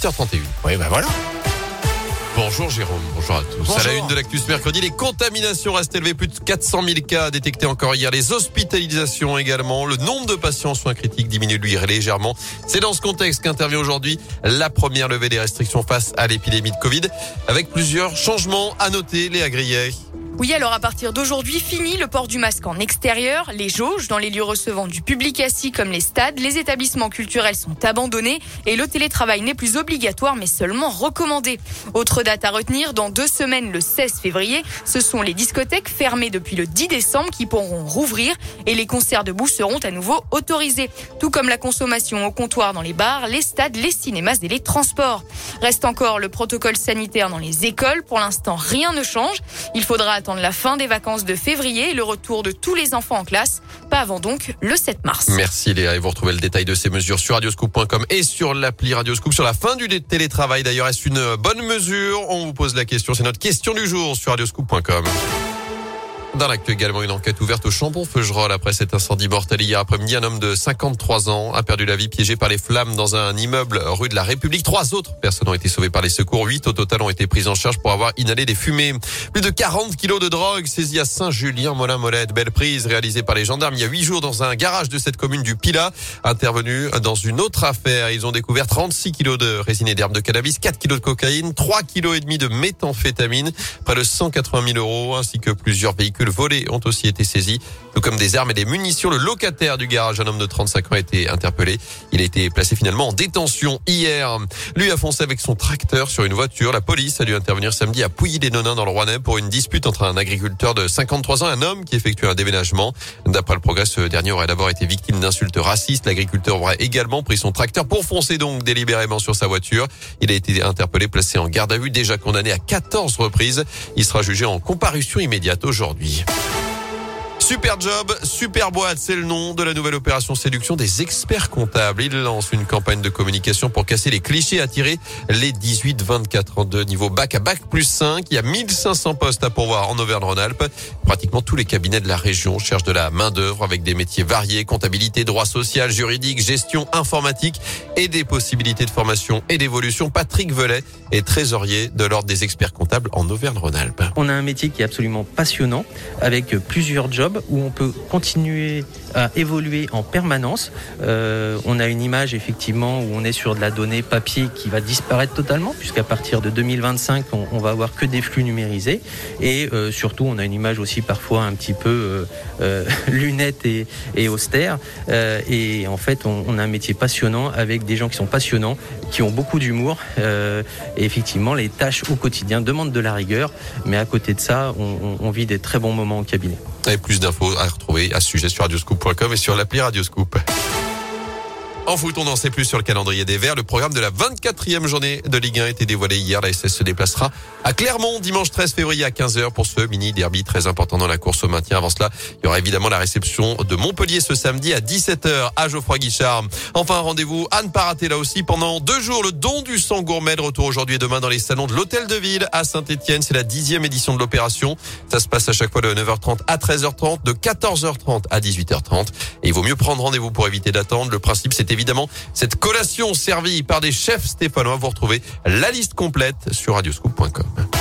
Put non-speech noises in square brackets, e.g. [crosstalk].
8h31. Oui, ben voilà. Bonjour Jérôme, bonjour à tous. Bonjour. À la une de l'actus mercredi, les contaminations restent élevées. Plus de 400 000 cas détectés encore hier. Les hospitalisations également. Le nombre de patients en soins critiques diminue lui légèrement. C'est dans ce contexte qu'intervient aujourd'hui la première levée des restrictions face à l'épidémie de Covid. Avec plusieurs changements à noter, les agriers. Oui, alors à partir d'aujourd'hui, fini le port du masque en extérieur. Les jauges dans les lieux recevant du public assis comme les stades, les établissements culturels sont abandonnés et le télétravail n'est plus obligatoire mais seulement recommandé. Autre date à retenir, dans deux semaines, le 16 février, ce sont les discothèques fermées depuis le 10 décembre qui pourront rouvrir et les concerts debout seront à nouveau autorisés. Tout comme la consommation au comptoir dans les bars, les stades, les cinémas et les transports. Reste encore le protocole sanitaire dans les écoles. Pour l'instant, rien ne change. Il faudra attendre la fin des vacances de février et le retour de tous les enfants en classe. Pas avant donc le 7 mars. Merci Léa et vous retrouvez le détail de ces mesures sur radioscoop.com et sur l'appli Radioscoop. Sur la fin du télétravail d'ailleurs, est-ce une bonne mesure? On vous pose la question, c'est notre question du jour sur radioscoop.com. Dans l'actu également, une enquête ouverte au Chambon-Feugerolles après cet incendie mortel hier après-midi. Un homme de 53 ans a perdu la vie piégé par les flammes dans un immeuble rue de la République. Trois autres personnes ont été sauvées par les secours. Huit au total ont été prises en charge pour avoir inhalé des fumées. Plus de 40 kilos de drogue saisis à Saint-Julien-Molin-Molette. Belle prise réalisée par les gendarmes il y a huit jours dans un garage de cette commune du Pilat. Intervenu dans une autre affaire, ils ont découvert 36 kilos de résine et d'herbe de cannabis, 4 kilos de cocaïne, 3 kilos et demi de méthamphétamine, près de 180 000 euros ainsi que plusieurs véhicules volés ont aussi été saisis, tout comme des armes et des munitions. Le locataire du garage, un homme de 35 ans, a été interpellé. Il a été placé finalement en détention hier. Lui a foncé avec son tracteur sur une voiture. La police a dû intervenir samedi à Pouilly-les-Nonins dans le Rouennais pour une dispute entre un agriculteur de 53 ans et un homme qui effectue un déménagement. D'après le progrès, ce dernier aurait d'abord été victime d'insultes racistes. L'agriculteur aurait également pris son tracteur pour foncer donc délibérément sur sa voiture. Il a été interpellé, placé en garde à vue, déjà condamné à 14 reprises. Il sera jugé en comparution immédiate aujourd'hui. vie. Super job, super boîte, c'est le nom de la nouvelle opération séduction des experts comptables. Ils lancent une campagne de communication pour casser les clichés attirer les 18-24 ans de niveau bac à bac plus 5. Il y a 1500 postes à pourvoir en Auvergne-Rhône-Alpes. Pratiquement tous les cabinets de la région cherchent de la main d'œuvre avec des métiers variés, comptabilité, droit social, juridique, gestion, informatique et des possibilités de formation et d'évolution. Patrick Velay est trésorier de l'ordre des experts comptables en Auvergne-Rhône-Alpes. On a un métier qui est absolument passionnant avec plusieurs jobs où on peut continuer à évoluer en permanence. Euh, on a une image effectivement où on est sur de la donnée papier qui va disparaître totalement puisqu'à partir de 2025 on, va avoir que des flux numérisés et euh, surtout on a une image aussi parfois un petit peu euh, [laughs] lunette et, austère et en fait on, a un métier passionnant avec des gens qui sont passionnants, qui ont beaucoup d'humour et effectivement les tâches au quotidien demandent de la rigueur mais à côté de ça on, on vit des très bons moments au cabinet. Et plus d'infos à retrouver à ce sujet sur radioscoop.com et sur l'appli Radioscoop. En foot, on n'en sait plus sur le calendrier des Verts. Le programme de la 24e journée de Ligue 1 a été dévoilé hier. La SS se déplacera à Clermont dimanche 13 février à 15h pour ce mini derby très important dans la course au maintien. Avant cela, il y aura évidemment la réception de Montpellier ce samedi à 17h à Geoffroy Guichard. Enfin, rendez-vous à ne pas rater là aussi pendant deux jours le don du sang gourmet retour aujourd'hui et demain dans les salons de l'Hôtel de Ville à Saint-Etienne. C'est la dixième édition de l'opération. Ça se passe à chaque fois de 9h30 à 13h30, de 14h30 à 18h30. Et il vaut mieux prendre rendez-vous pour éviter d'attendre. Le principe, c'est évidemment cette collation servie par des chefs stéphanois. Vous retrouvez la liste complète sur radioscoop.com.